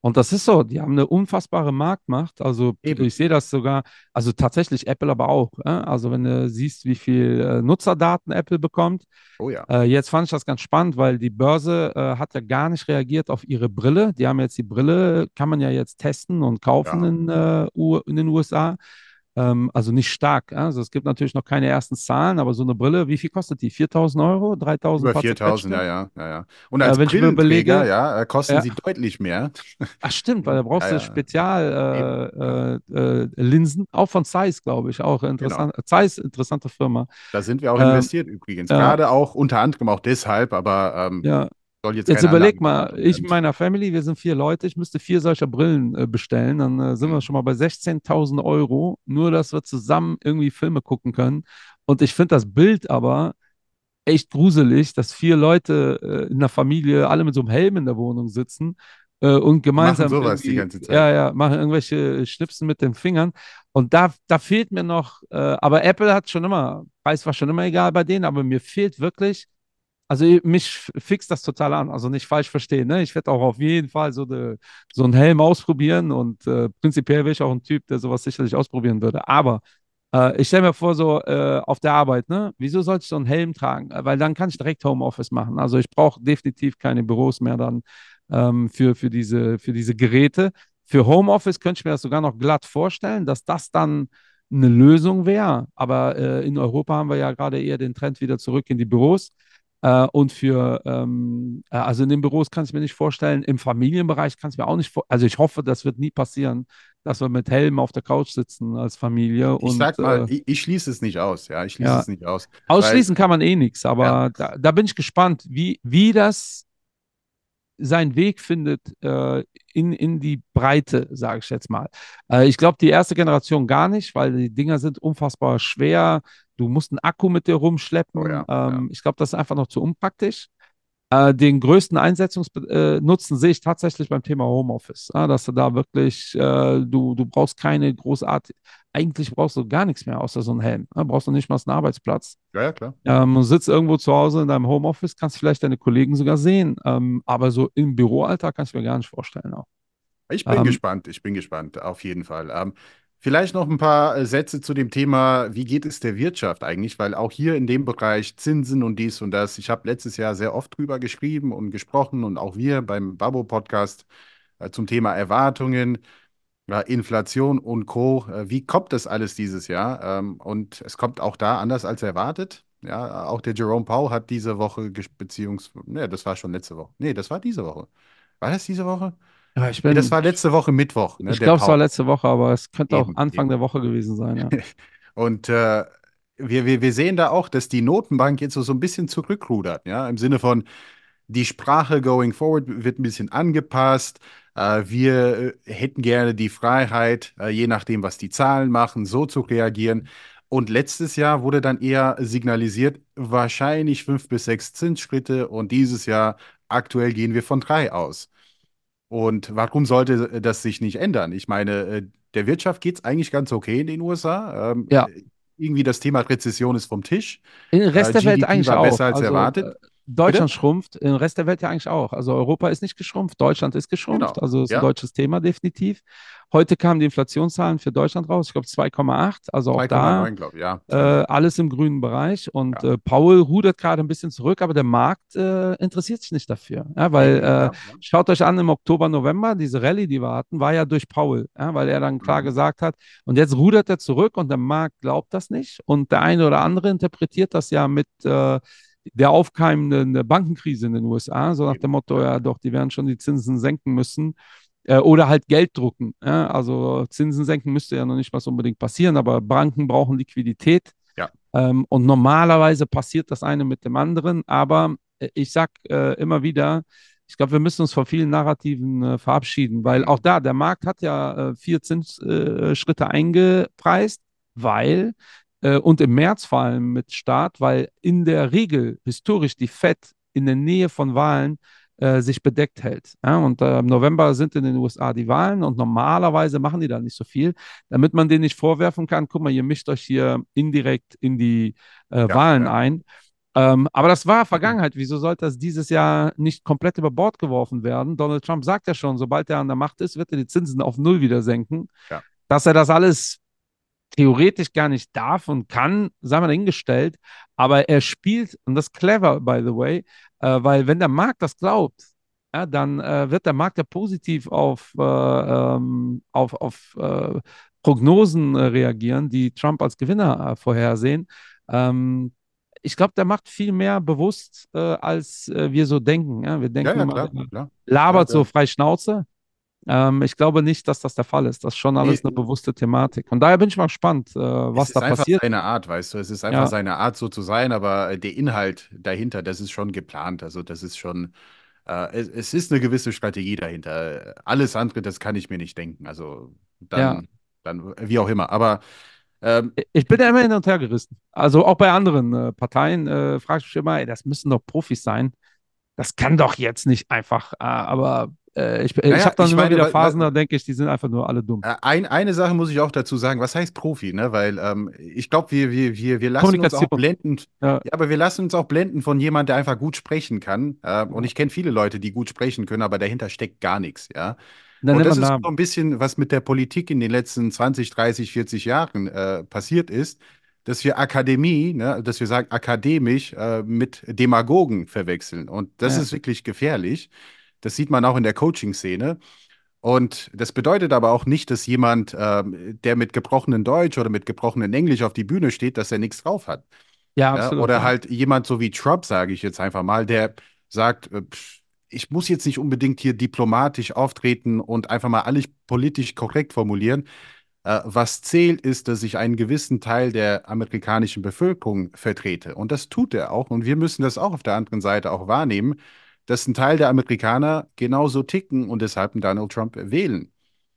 Und das ist so, die haben eine unfassbare Marktmacht. Also Eben. ich sehe das sogar, also tatsächlich Apple aber auch. Äh? Also wenn du siehst, wie viel äh, Nutzerdaten Apple bekommt. Oh ja. Äh, jetzt fand ich das ganz spannend, weil die Börse äh, hat ja gar nicht reagiert auf ihre Brille. Die haben jetzt die Brille, kann man ja jetzt testen und kaufen Ja. in, äh, in den USA. Ähm, also nicht stark. Also es gibt natürlich noch keine ersten Zahlen, aber so eine Brille, wie viel kostet die? 4.000 Euro? 3.000 Über paar 4000, ja, ja, ja, ja. Und Äh, als mir Brillenträger, überlege- ja, äh, kosten Ja. sie deutlich mehr. *laughs* Ach stimmt, weil da brauchst Ja, du ja. Spezial äh, äh, äh, auch von Zeiss, glaube ich, auch interessant. Zeiss, interessante Firma. Da sind wir auch Ähm, investiert übrigens. ja. Gerade auch unter anderem auch deshalb, aber ähm, Ja, soll jetzt jetzt überleg mal, ich mit meiner Family, wir sind vier Leute, ich müsste vier solcher Brillen äh, bestellen, dann äh, sind wir Mhm. schon mal bei 16.000 Euro, nur dass wir zusammen irgendwie Filme gucken können. Und ich finde das Bild aber echt gruselig, dass vier Leute äh, in der Familie alle mit so einem Helm in der Wohnung sitzen äh, und gemeinsam sowas die ganze Zeit. Ja, ja, machen irgendwelche Schnipsen mit den Fingern. Und da, da fehlt mir noch, äh, aber Apple hat schon immer, Preis war schon immer egal bei denen, aber mir fehlt wirklich, also mich fixt das total an, also nicht falsch verstehen, ne? Ich werde auch auf jeden Fall so, de, so einen Helm ausprobieren und äh, prinzipiell wäre ich auch ein Typ, der sowas sicherlich ausprobieren würde. Aber äh, ich stelle mir vor, so äh, auf der Arbeit, ne? Wieso sollte ich so einen Helm tragen? Äh, Weil dann kann ich direkt Homeoffice machen. Also ich brauche definitiv keine Büros mehr dann ähm, für, für, diese, für diese Geräte. Für Homeoffice könnte ich mir das sogar noch glatt vorstellen, dass das dann eine Lösung wäre. Aber äh, in Europa haben wir ja gerade eher den Trend wieder zurück in die Büros. Äh, und für, ähm, äh, also in den Büros kann ich mir nicht vorstellen, im Familienbereich kann ich mir auch nicht vorstellen. Also ich hoffe, das wird nie passieren, dass wir mit Helm auf der Couch sitzen als Familie. Ich und, sag mal, äh, ich, ich schließe es nicht aus, ja, ich schließe Ja. es nicht aus. Ausschließen kann man eh nichts, aber Ja. da, da bin ich gespannt, wie, wie das seinen Weg findet äh, in, in die Breite, sage ich jetzt mal. Äh, ich glaube, die erste Generation gar nicht, weil die Dinger sind unfassbar schwer. Du musst einen Akku mit dir rumschleppen. Oh ja, ähm, Ich glaube, das ist einfach noch zu unpraktisch. Äh, den größten Einsetzungsnutzen äh, Nutzen sehe ich tatsächlich beim Thema Homeoffice. Ja, dass du da wirklich, äh, du, du brauchst keine großartige, eigentlich brauchst du gar nichts mehr außer so einen Helm. Ja, brauchst du nicht mal einen Arbeitsplatz. Ja, ja, klar. Ähm, sitzt irgendwo zu Hause in deinem Homeoffice, kannst vielleicht deine Kollegen sogar sehen. Ähm, aber so im Büroalltag kannst du mir gar nicht vorstellen. Auch. Ich bin Ähm, gespannt, ich bin gespannt, auf jeden Fall. Ähm, Vielleicht noch ein paar äh, Sätze zu dem Thema, wie geht es der Wirtschaft eigentlich? Weil auch hier in dem Bereich Zinsen und dies und das, ich habe letztes Jahr sehr oft drüber geschrieben und gesprochen und auch wir beim Babo-Podcast äh, zum Thema Erwartungen, äh, Inflation und Co. Wie kommt das alles dieses Jahr? Ähm, und es kommt auch da anders als erwartet. Ja, auch der Jerome Powell hat diese Woche, beziehungsweise, ne, das war schon letzte Woche. Nee, das war diese Woche. War das diese Woche? Ja, ich Nee, das bin, war letzte Woche Mittwoch, ne, ich glaube, es war letzte Woche, aber es könnte auch Eben, Anfang eben. der Woche gewesen sein, ja. *laughs* Und äh, wir, wir, wir sehen da auch, dass die Notenbank jetzt so, so ein bisschen zurückrudert, ja, im Sinne von, die Sprache going forward wird ein bisschen angepasst. Äh, wir äh, hätten gerne die Freiheit, äh, je nachdem, was die Zahlen machen, so zu reagieren. Und letztes Jahr wurde dann eher signalisiert, wahrscheinlich fünf bis sechs Zinsschritte und dieses Jahr aktuell gehen wir von drei aus. Und warum sollte das sich nicht ändern? Ich meine, äh, der Wirtschaft geht es eigentlich ganz okay in den USA. Ähm, Ja, äh, irgendwie das Thema Rezession ist vom Tisch. im Äh, Rest der Welt eigentlich war auch. besser als Also äh, erwartet. Deutschland Bitte? schrumpft, im Rest der Welt ja eigentlich auch. Also Europa ist nicht geschrumpft, Deutschland ist geschrumpft, Genau. also ist ein Ja, deutsches Thema definitiv. Heute kamen die Inflationszahlen für Deutschland raus, ich glaube 2,8, also auch da 2,9, glaube ich. Ja, äh, 2,9. alles im grünen Bereich. Und Ja, äh, Paul rudert gerade ein bisschen zurück, aber der Markt äh, interessiert sich nicht dafür. Weil äh, schaut euch an, im Oktober, November, diese Rallye, die wir hatten, war ja durch Paul, weil er dann klar Mhm. gesagt hat, und jetzt rudert er zurück und der Markt glaubt das nicht. Und der eine oder andere interpretiert das ja mit äh, der aufkeimenden Bankenkrise in den USA, so nach dem. Motto, Ja, doch, die werden schon die Zinsen senken müssen. Äh, oder halt Geld drucken. Ja? Also Zinsen senken müsste ja noch nicht was unbedingt passieren, aber Banken brauchen Liquidität. ja. Ähm, und normalerweise passiert das eine mit dem anderen. Aber äh, ich sage äh, immer wieder, ich glaube, wir müssen uns von vielen Narrativen äh, verabschieden, weil auch da, der Markt hat ja äh, vier Zinsschritte äh, eingepreist, weil, äh, und im März vor allem mit Start, weil in der Regel historisch die FED in der Nähe von Wahlen äh, sich bedeckt hält. Ja, und äh, im November sind in den USA die Wahlen und normalerweise machen die da nicht so viel, damit man denen nicht vorwerfen kann, guck mal, ihr mischt euch hier indirekt in die äh, Ja, Wahlen ja. ein. Ähm, aber das war Vergangenheit. Wieso sollte das dieses Jahr nicht komplett über Bord geworfen werden? Donald Trump sagt ja schon, sobald er an der Macht ist, wird er die Zinsen auf Null wieder senken. Dass er das alles theoretisch gar nicht darf und kann, sei mal dahingestellt. Aber er spielt, und das ist clever, by the way, äh, weil wenn der Markt das glaubt, ja, dann äh, wird der Markt ja positiv auf, äh, ähm, auf, auf äh, Prognosen äh, reagieren, die Trump als Gewinner äh, vorhersehen. Ähm, ich glaube, der macht viel mehr bewusst, als wir so denken. Ja? Wir Ja, denken ja, immer, klar, klar. labert Ja, so ja. frei Schnauze. Ähm, ich glaube nicht, dass das der Fall ist. Das ist schon alles Nee, eine bewusste Thematik. Von daher bin ich mal gespannt, äh, was Es da ist einfach passiert. seine Art, weißt du. Es ist einfach Ja, seine Art, so zu sein, aber äh, der Inhalt dahinter, das ist schon geplant. Also, das ist schon, äh, es, es ist eine gewisse Strategie dahinter. Alles andere, das kann ich mir nicht denken. Also, ja. dann, dann wie auch immer. Aber ähm, Ich bin ja immer hin und her gerissen. Also auch bei anderen äh, Parteien äh, frage ich mich immer, ey, das müssen doch Profis sein. Das kann doch jetzt nicht einfach. Äh, aber äh, ich, ich naja, habe dann immer meine, wieder Phasen, wa- da denke ich, die sind einfach nur alle dumm. Äh, Ein, eine Sache muss ich auch dazu sagen, was heißt Profi, ne? Weil ähm, ich glaube, wir, wir, wir, wir lassen uns auch blenden, Ja, ja, aber wir lassen uns auch blenden von jemandem, der einfach gut sprechen kann. Äh, und ich kenne viele Leute, die gut sprechen können, aber dahinter steckt gar nichts, ja. Dann Und das ist so Namen. ein bisschen, was mit der Politik in den letzten 20, 30, 40 Jahren äh, passiert ist, dass wir Akademie, ne, dass wir sagen akademisch äh, mit Demagogen verwechseln. Und das Ja. ist wirklich gefährlich. Das sieht man auch in der Coaching-Szene. Und das bedeutet aber auch nicht, dass jemand, ähm, der mit gebrochenem Deutsch oder mit gebrochenem Englisch auf die Bühne steht, dass er nichts drauf hat. Ja, Ja, absolut. oder halt jemand so wie Trump, sage ich jetzt einfach mal, der sagt, äh, pff, ich muss jetzt nicht unbedingt hier diplomatisch auftreten und einfach mal alles politisch korrekt formulieren. Äh, was zählt, ist, dass ich einen gewissen Teil der amerikanischen Bevölkerung vertrete. Und das tut er auch. Und wir müssen das auch auf der anderen Seite auch wahrnehmen, dass ein Teil der Amerikaner genauso ticken und deshalb einen Donald Trump wählen.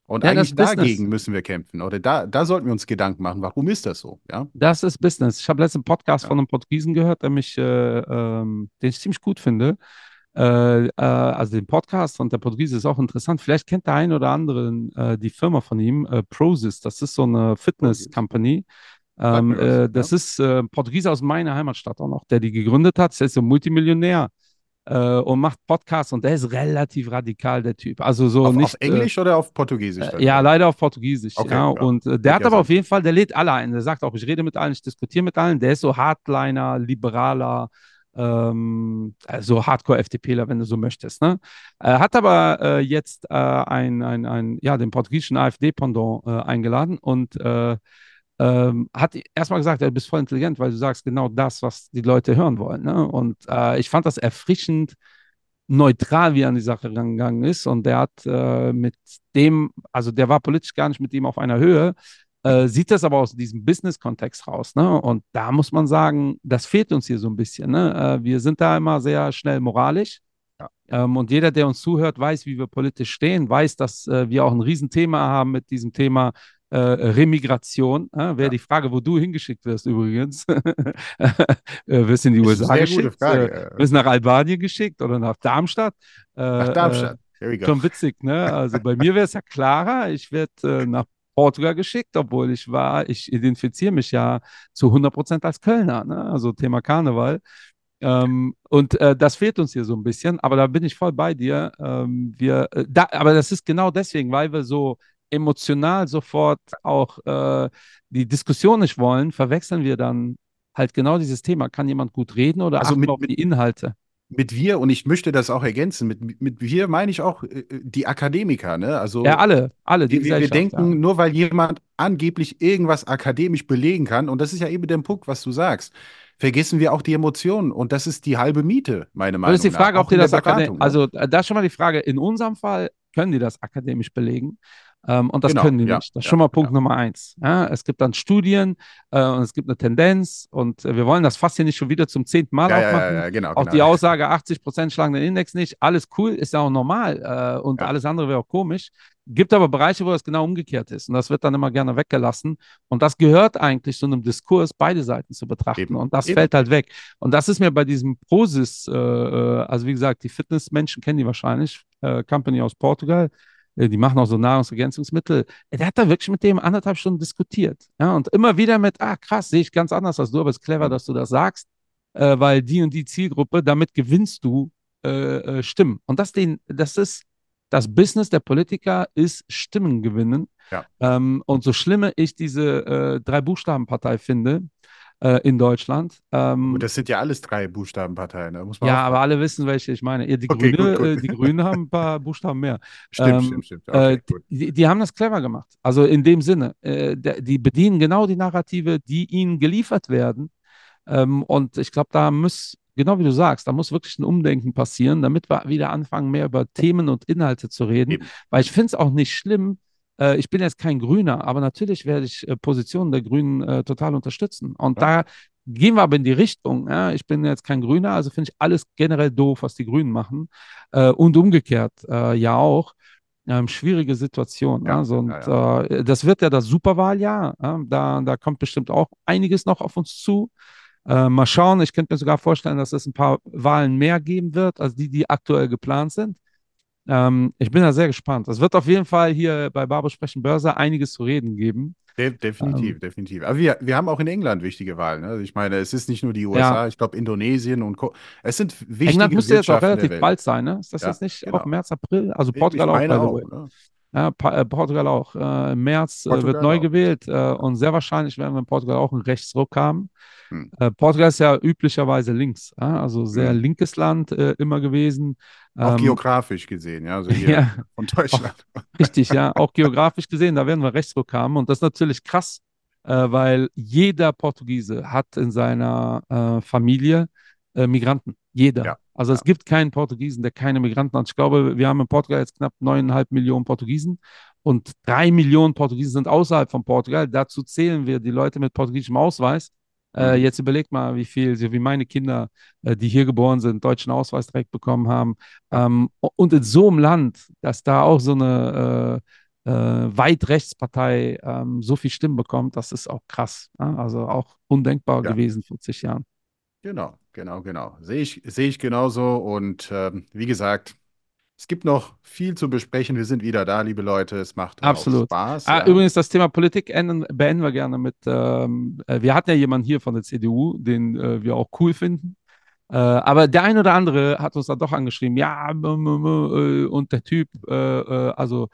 Und Ja, das eigentlich dagegen müssen wir kämpfen. Oder da, da sollten wir uns Gedanken machen, warum ist das so? Ja, Das ist Business. Ich habe letzten Podcast ja. von einem Portugiesen gehört, der mich, äh, ähm, den ich ziemlich gut finde. Äh, äh, also den Podcast und der Portugiese ist auch interessant. Vielleicht kennt der ein oder andere äh, die Firma von ihm, äh, Prozis. Das ist so eine Fitness-Company. Ähm, äh, das Ja. ist äh, ein Portugiese aus meiner Heimatstadt auch noch, der die gegründet hat. Der ist so Multimillionär. Äh, und macht Podcasts und der ist relativ radikal, der Typ. Also so Auf, nicht. auf Englisch oder auf Portugiesisch? Äh, dann? ja, leider auf Portugiesisch. Okay, ja. ja. Und äh, der hat aber sein. auf jeden Fall, der lädt alle ein. Der sagt auch, ich rede mit allen, ich diskutiere mit allen. Der ist so Hardliner, liberaler, ähm, also Hardcore-FDPler, wenn du so möchtest. Ne? Äh, hat aber äh, jetzt äh, ein, ein, ein, ja, den portugiesischen AfD-Pendant äh, eingeladen und äh, ähm, hat erstmal gesagt, du bist voll intelligent, weil du sagst genau das, was die Leute hören wollen. Ne? Und äh, ich fand das erfrischend neutral, wie er an die Sache rangegangen ist. Und der hat äh, mit dem, also der war politisch gar nicht mit ihm auf einer Höhe, äh, sieht das aber aus diesem Business-Kontext raus. Ne? Und da muss man sagen, das fehlt uns hier so ein bisschen. Ne? Äh, wir sind da immer sehr schnell moralisch. Ja. Ähm, und jeder, der uns zuhört, weiß, wie wir politisch stehen, weiß, dass äh, wir auch ein Riesenthema haben mit diesem Thema äh, Remigration. Äh, Wäre Ja. die Frage, wo du hingeschickt wirst übrigens. *laughs* äh, wirst in die USA geschickt? Frage, Äh, wirst nach Albanien geschickt oder nach Darmstadt? Äh, Nach Darmstadt. Here we go. Schon witzig, ne? Also bei mir wäre es ja klarer, ich werde nach Portugal geschickt, obwohl ich war, ich identifiziere mich ja zu 100 Prozent als Kölner, ne? Also Thema Karneval. Ähm, und äh, das fehlt uns hier so ein bisschen, aber da bin ich voll bei dir. Ähm, wir, äh, da, aber das ist genau deswegen, weil wir so emotional sofort auch äh, die Diskussion nicht wollen, verwechseln wir dann halt genau dieses Thema. Kann jemand gut reden oder Also mit- auf mit- die Inhalte? Mit wir, und ich möchte das auch ergänzen, mit, mit wir meine ich auch äh, die Akademiker, ne? Also Ja, alle, alle, die wir, wir, denken, ja. nur weil jemand angeblich irgendwas akademisch belegen kann, und das ist ja eben der Punkt, was du sagst, vergessen wir auch die Emotionen. Und das ist die halbe Miete, meine Meinung das ist die Frage, nach. ob die das akademisch, ne? also äh, da ist schon mal die Frage, in unserem Fall können die das akademisch belegen ähm, und das Genau, können die ja, nicht. Das ist ja, schon mal Punkt ja. Nummer eins. Es gibt dann Studien äh, und es gibt eine Tendenz und äh, wir wollen das fast hier nicht schon wieder zum zehnten Mal aufmachen. genau. Auch genau. die Aussage, 80 Prozent schlagen den Index nicht, alles cool, ist ja auch normal äh, und alles andere wäre auch komisch. Gibt aber Bereiche, wo das genau umgekehrt ist und das wird dann immer gerne weggelassen und das gehört eigentlich zu einem Diskurs, beide Seiten zu betrachten Eben. und das Eben. fällt halt weg. Und das ist mir bei diesem Prosis, äh, äh, also wie gesagt, die Fitnessmenschen kennen die wahrscheinlich, äh, Company aus Portugal, die machen auch so Nahrungsergänzungsmittel. Äh, Der hat da wirklich mit dem anderthalb Stunden diskutiert. Ja, und immer wieder mit, ah krass, sehe ich ganz anders als du, aber es ist clever, dass du das sagst, äh, weil die und die Zielgruppe, damit gewinnst du äh, äh, Stimmen. Und das, den, das ist das Business der Politiker ist Stimmen gewinnen. Ja. Ähm, und so schlimme ich diese äh, Drei-Buchstaben-Partei finde äh, in Deutschland, ähm, Und das sind ja alles drei Buchstabenparteien, ja, aufpassen. aber alle wissen, welche ich meine. Die, Okay, Grüne, gut, gut. Äh, die Grünen haben ein paar *laughs* Buchstaben mehr. Stimmt, ähm, stimmt, stimmt. Okay, äh, gut. die, die haben das clever gemacht. Also in dem Sinne, äh, die bedienen genau die Narrative, die ihnen geliefert werden. Ähm, und ich glaube, da muss, genau wie du sagst, da muss wirklich ein Umdenken passieren, damit wir wieder anfangen, mehr über Themen und Inhalte zu reden. Eben. Weil ich finde es auch nicht schlimm. Äh, ich bin jetzt kein Grüner, aber natürlich werde ich äh, Positionen der Grünen äh, total unterstützen. Und Ja. da gehen wir aber in die Richtung. Ja? Ich bin jetzt kein Grüner, also finde ich alles generell doof, was die Grünen machen. Äh, und umgekehrt äh, ja auch. Ähm, schwierige Situation. Ja, also, und ja, Äh, das wird ja das Superwahljahr. Ja? Da, da kommt bestimmt auch einiges noch auf uns zu. Äh, mal schauen, ich könnte mir sogar vorstellen, dass es ein paar Wahlen mehr geben wird, als die, die aktuell geplant sind. Ähm, ich bin da sehr gespannt. Es wird auf jeden Fall hier bei Barbo Sprechen Börse einiges zu reden geben. De definitiv, Ähm. definitiv. Aber wir, wir haben auch in England wichtige Wahlen. Ne? Also ich meine, es ist nicht nur die USA, ich glaube Indonesien und Co. Es sind wichtige England müsste jetzt auch relativ bald sein, ne? Ist das Ja, jetzt nicht genau. auch März, April? Also Portugal auch, by the auch. way. Ne? Ja, äh, Portugal auch. Äh, Im März äh, wird Portugal neu auch. gewählt äh, und sehr wahrscheinlich werden wir in Portugal auch einen Rechtsruck haben. Hm. Äh, Portugal ist ja üblicherweise links, also sehr Hm. linkes Land äh, immer gewesen. Auch Ähm, geografisch gesehen, ja. Also *laughs* hier ja, von Deutschland. Richtig, ja. Auch geografisch gesehen, da werden wir Rechtsruck haben. Und das ist natürlich krass, weil jeder Portugiese hat in seiner Familie Migranten. Jeder. Ja, Also es gibt keinen Portugiesen, der keine Migranten hat. Ich glaube, wir haben in Portugal jetzt knapp neuneinhalb Millionen Portugiesen und drei Millionen Portugiesen sind außerhalb von Portugal. Dazu zählen wir die Leute mit portugiesischem Ausweis. Äh, Mhm. jetzt überlegt mal, wie viel, so wie meine Kinder, äh, die hier geboren sind, deutschen Ausweis direkt bekommen haben. Ähm, und in so einem Land, dass da auch so eine äh, äh, Weit-Rechtspartei ähm, so viel Stimmen bekommt, das ist auch krass. Ja? Also auch undenkbar Ja. gewesen vor zig Jahren. Genau, genau, genau. Sehe ich, sehe ich genauso. Und ähm, wie gesagt, es gibt noch viel zu besprechen. Wir sind wieder da, liebe Leute. Es macht auch Absolut. Spaß. Ah, ja. Übrigens, das Thema Politik enden, beenden wir gerne mit, ähm, äh, wir hatten ja jemanden hier von der CDU, den äh, wir auch cool finden. Äh, aber der ein oder andere hat uns da doch angeschrieben, ja, äh, und der Typ, äh, äh, also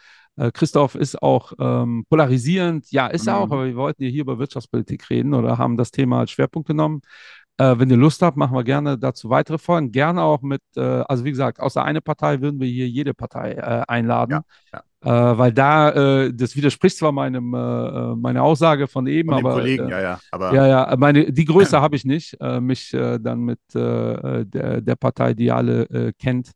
Christoph ist auch ähm, polarisierend. Ja, ist er auch, Mhm. aber wir wollten ja hier über Wirtschaftspolitik reden oder haben das Thema als Schwerpunkt genommen. Äh, wenn ihr Lust habt, machen wir gerne dazu weitere Folgen. Gerne auch mit, äh, also wie gesagt, außer eine Partei würden wir hier jede Partei äh, einladen. Ja, Äh, weil da, äh, das widerspricht zwar meinem, äh, meiner Aussage von eben, Von aber Kollegen, ja, ja. Aber ja, ja, meine, die Größe *clears throat* habe ich nicht, mich dann mit der, der Partei, die ihr alle kennt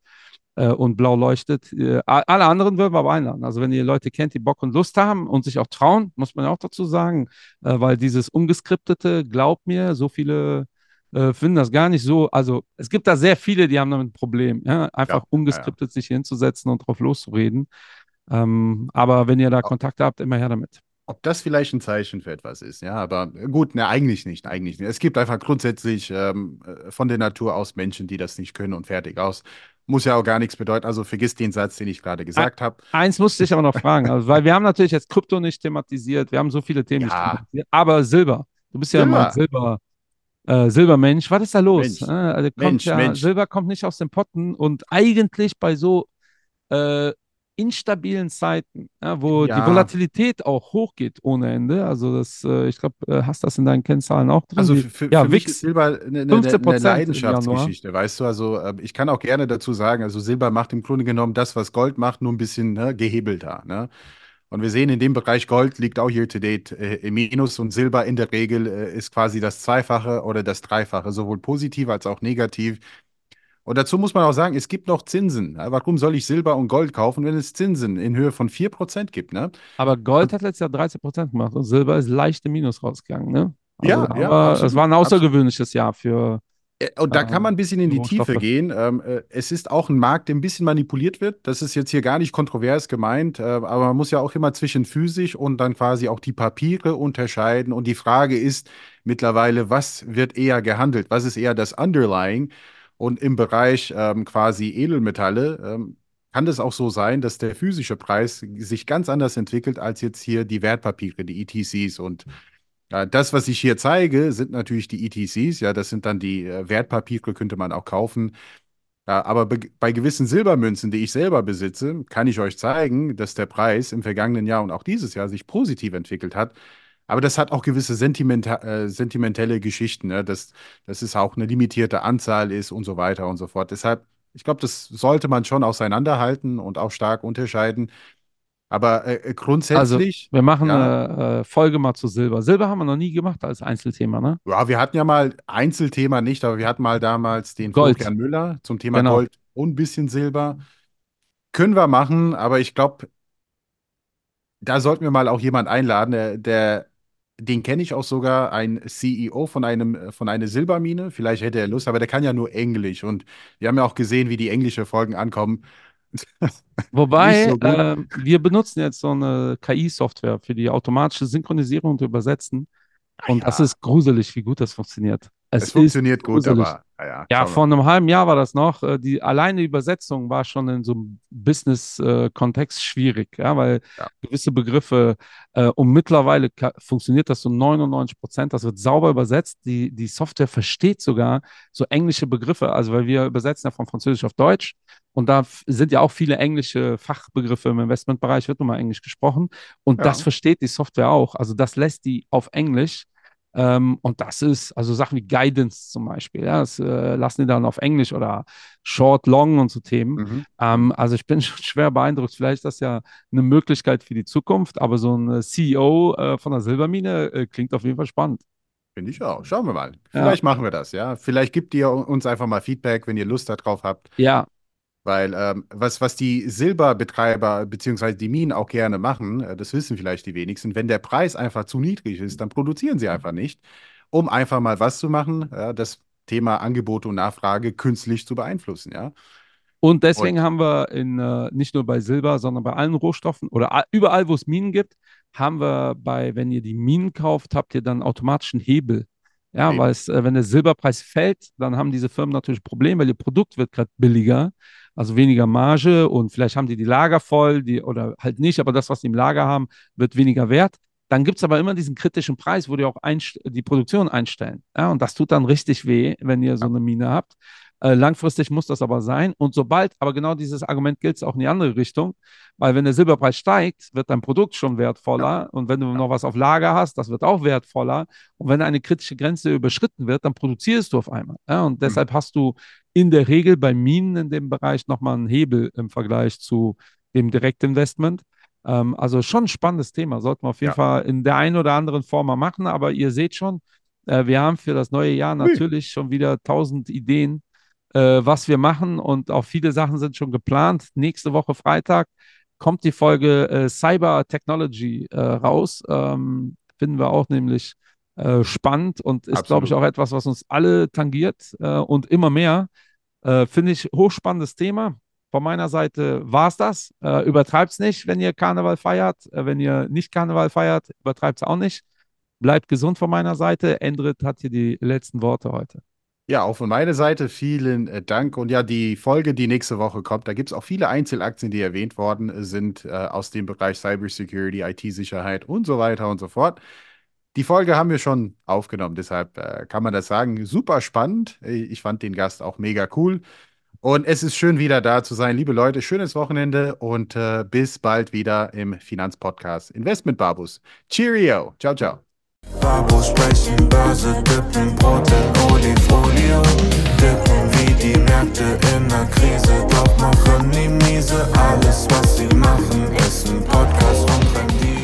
und blau leuchtet. Alle anderen würden wir aber einladen. Also wenn ihr Leute kennt, die Bock und Lust haben und sich auch trauen, muss man ja auch dazu sagen, weil dieses Ungeskriptete, glaubt mir, so viele äh, finden das gar nicht so. Also es gibt da sehr viele, die haben damit ein Problem, ja? einfach Ja, ja, ja. ungeskriptet sich hinzusetzen und drauf loszureden. Ähm, aber wenn ihr da Kontakte habt, immer her damit. ob das vielleicht ein Zeichen für etwas ist, ja, aber gut, ne, eigentlich nicht, eigentlich nicht. Es gibt einfach grundsätzlich ähm, äh, von der Natur aus Menschen, die das nicht können und fertig aus. Muss ja auch gar nichts bedeuten. Also vergiss den Satz, den ich gerade gesagt habe. Eins musste ich aber noch fragen, also, weil wir haben natürlich jetzt Krypto nicht thematisiert, wir haben so viele Themen nicht thematisiert, aber Silber, du bist ja Silber. immer Silber, äh, Silbermensch, was ist da los? Mensch. Äh, also kommt Mensch, ja, Mensch. Silber kommt nicht aus den Potten und eigentlich bei so äh, instabilen Zeiten, ja, wo Ja. die Volatilität auch hochgeht ohne Ende, also das, äh, ich glaube, äh, hast das in deinen Kennzahlen auch drin? Also für, für, ja, für mich ist Silber eine, eine, 15% eine Leidenschaftsgeschichte, weißt du? Also äh, ich kann auch gerne dazu sagen, also Silber macht im Grunde genommen das, was Gold macht, nur ein bisschen ne, gehebelter. Ne? Und wir sehen in dem Bereich Gold liegt auch year to date äh, im Minus und Silber in der Regel äh, ist quasi das Zweifache oder das Dreifache, sowohl positiv als auch negativ. Und dazu muss man auch sagen, es gibt noch Zinsen. Ja, Warum soll ich Silber und Gold kaufen, wenn es Zinsen in Höhe von 4% gibt? Ne? Aber Gold hat letztes Jahr 13% gemacht und Silber ist leicht im Minus rausgegangen, ne? Ja, da ja, wir- absolut, Es war ein absolut. außergewöhnliches Jahr für. Äh, Und da kann man ein bisschen in die. Tiefe gehen. Ähm, äh, es ist auch ein Markt, der ein bisschen manipuliert wird. Das ist jetzt hier gar nicht kontrovers gemeint, äh, aber man muss ja auch immer zwischen physisch und dann quasi auch die Papiere unterscheiden. Und die Frage ist mittlerweile, was wird eher gehandelt? Was ist eher das Underlying? Und im Bereich ähm, quasi Edelmetalle ähm, kann das auch so sein, dass der physische Preis sich ganz anders entwickelt als jetzt hier die Wertpapiere, die ETCs und ja, das, was ich hier zeige, sind natürlich die ETCs. Ja, das sind dann die äh, Wertpapiere, könnte man auch kaufen. Ja, aber be bei gewissen Silbermünzen, die ich selber besitze, kann ich euch zeigen, dass der Preis im vergangenen Jahr und auch dieses Jahr sich positiv entwickelt hat. Aber das hat auch gewisse sentimenta äh, sentimentelle Geschichten, ne? dass, dass es auch eine limitierte Anzahl ist und so weiter und so fort. Deshalb, ich glaube, das sollte man schon auseinanderhalten und auch stark unterscheiden. Aber äh, äh, grundsätzlich. Wir machen Ja. eine äh, Folge mal zu Silber. Silber haben wir noch nie gemacht als Einzelthema, ne? Ja, wir hatten ja mal Einzelthema nicht, aber wir hatten mal damals den Gold. Florian Müller zum Thema Genau. Gold und ein bisschen Silber. Können wir machen, aber ich glaube, da sollten wir mal auch jemand einladen, der, der den kenne ich auch sogar, ein CEO von einem, von einer Silbermine. Vielleicht hätte er Lust, aber der kann ja nur Englisch. Und wir haben ja auch gesehen, wie die englische Folgen ankommen. *laughs* Wobei, so ähm, wir benutzen jetzt so eine KI-Software für die automatische Synchronisierung und Übersetzen. Und das Ja. ist gruselig, wie gut das funktioniert. Es, Es funktioniert gut, gruselig. aber Ja, wir vor einem halben Jahr war das noch. äh, Die alleine Übersetzung war schon in so einem Business-Kontext schwierig, ja, weil Ja. gewisse Begriffe äh, und mittlerweile funktioniert das zu 99 Prozent. Das wird sauber übersetzt. Die, die Software versteht sogar so englische Begriffe. Also, weil wir übersetzen ja von Französisch auf Deutsch und da sind ja auch viele englische Fachbegriffe im Investmentbereich, wird nun mal Englisch gesprochen. Und Ja. das versteht die Software auch. Also, das lässt die auf Englisch. Ähm, und das ist, also Sachen wie Guidance zum Beispiel, ja, das äh, lassen die dann auf Englisch oder Short, Long und so Themen. Mhm. Ähm, also ich bin *laughs* schon schwer beeindruckt. Vielleicht ist das ja eine Möglichkeit für die Zukunft, aber so ein CEO äh, von der Silbermine äh, klingt auf jeden Fall spannend. Finde ich auch. Schauen wir mal. Ja. Vielleicht machen wir das, ja. Vielleicht gebt ihr uns einfach mal Feedback, wenn ihr Lust darauf habt. Ja, Weil ähm, was, was die Silberbetreiber bzw. die Minen auch gerne machen, äh, das wissen vielleicht die wenigsten, wenn der Preis einfach zu niedrig ist, dann produzieren sie einfach nicht, um einfach mal was zu machen, ja, das Thema Angebot und Nachfrage künstlich zu beeinflussen, ja. und deswegen Und- haben wir in, äh, nicht nur bei Silber, sondern bei allen Rohstoffen oder überall, wo es Minen gibt, haben wir bei, wenn ihr die Minen kauft, habt ihr dann automatisch einen Hebel. Ja, weil es, äh, wenn der Silberpreis fällt, dann haben diese Firmen natürlich ein Problem, weil ihr Produkt wird gerade billiger, also weniger Marge und vielleicht haben die die Lager voll, die oder halt nicht, aber das, was die im Lager haben, wird weniger wert. Dann gibt es aber immer diesen kritischen Preis, wo die auch die Produktion einstellen. Ja, und das tut dann richtig weh, wenn ihr so eine Mine habt. Äh, langfristig muss das aber sein. Und sobald, aber genau dieses Argument gilt es auch in die andere Richtung, weil wenn der Silberpreis steigt, wird dein Produkt schon wertvoller. Ja. Und wenn du ja. noch was auf Lager hast, das wird auch wertvoller. Und wenn eine kritische Grenze überschritten wird, dann produzierst du auf einmal. Ja, und mhm. deshalb mhm. hast du in der Regel bei Minen in dem Bereich nochmal einen Hebel im Vergleich zu dem Direktinvestment. Ähm, also schon ein spannendes Thema, sollten wir auf jeden Fall in der einen oder anderen Form mal machen. Aber ihr seht schon, äh, wir haben für das neue Jahr natürlich schon wieder tausend Ideen, was wir machen und auch viele Sachen sind schon geplant. Nächste Woche Freitag kommt die Folge äh, Cyber Technology äh, raus. Ähm, finden wir auch nämlich äh, spannend und ist, glaube ich, auch etwas, was uns alle tangiert äh, und immer mehr. Äh, finde ich hochspannendes Thema. Von meiner Seite war es das. übertreibt es nicht, wenn ihr Karneval feiert. wenn ihr nicht Karneval feiert, übertreibt es auch nicht. Bleibt gesund von meiner Seite. Endrit hat hier die letzten Worte heute. Ja, auch von meiner Seite vielen äh, Dank. Und ja, die Folge, die nächste Woche kommt, da gibt es auch viele Einzelaktien, die erwähnt worden äh, sind äh, aus dem Bereich Cybersecurity, IT-Sicherheit und so weiter und so fort. Die Folge haben wir schon aufgenommen, deshalb äh, kann man das sagen. Super spannend. Ich fand den Gast auch mega cool. Und es ist schön, wieder da zu sein. Liebe Leute, schönes Wochenende und äh, bis bald wieder im Finanzpodcast Investment Babus. Cheerio. Ciao, ciao. Babo sprechen, Börse dippen, Brot in Olifolie. Dippen wie die Märkte in der Krise, doch machen die miese. Alles, was sie machen, ist ein Podcast und Rendite.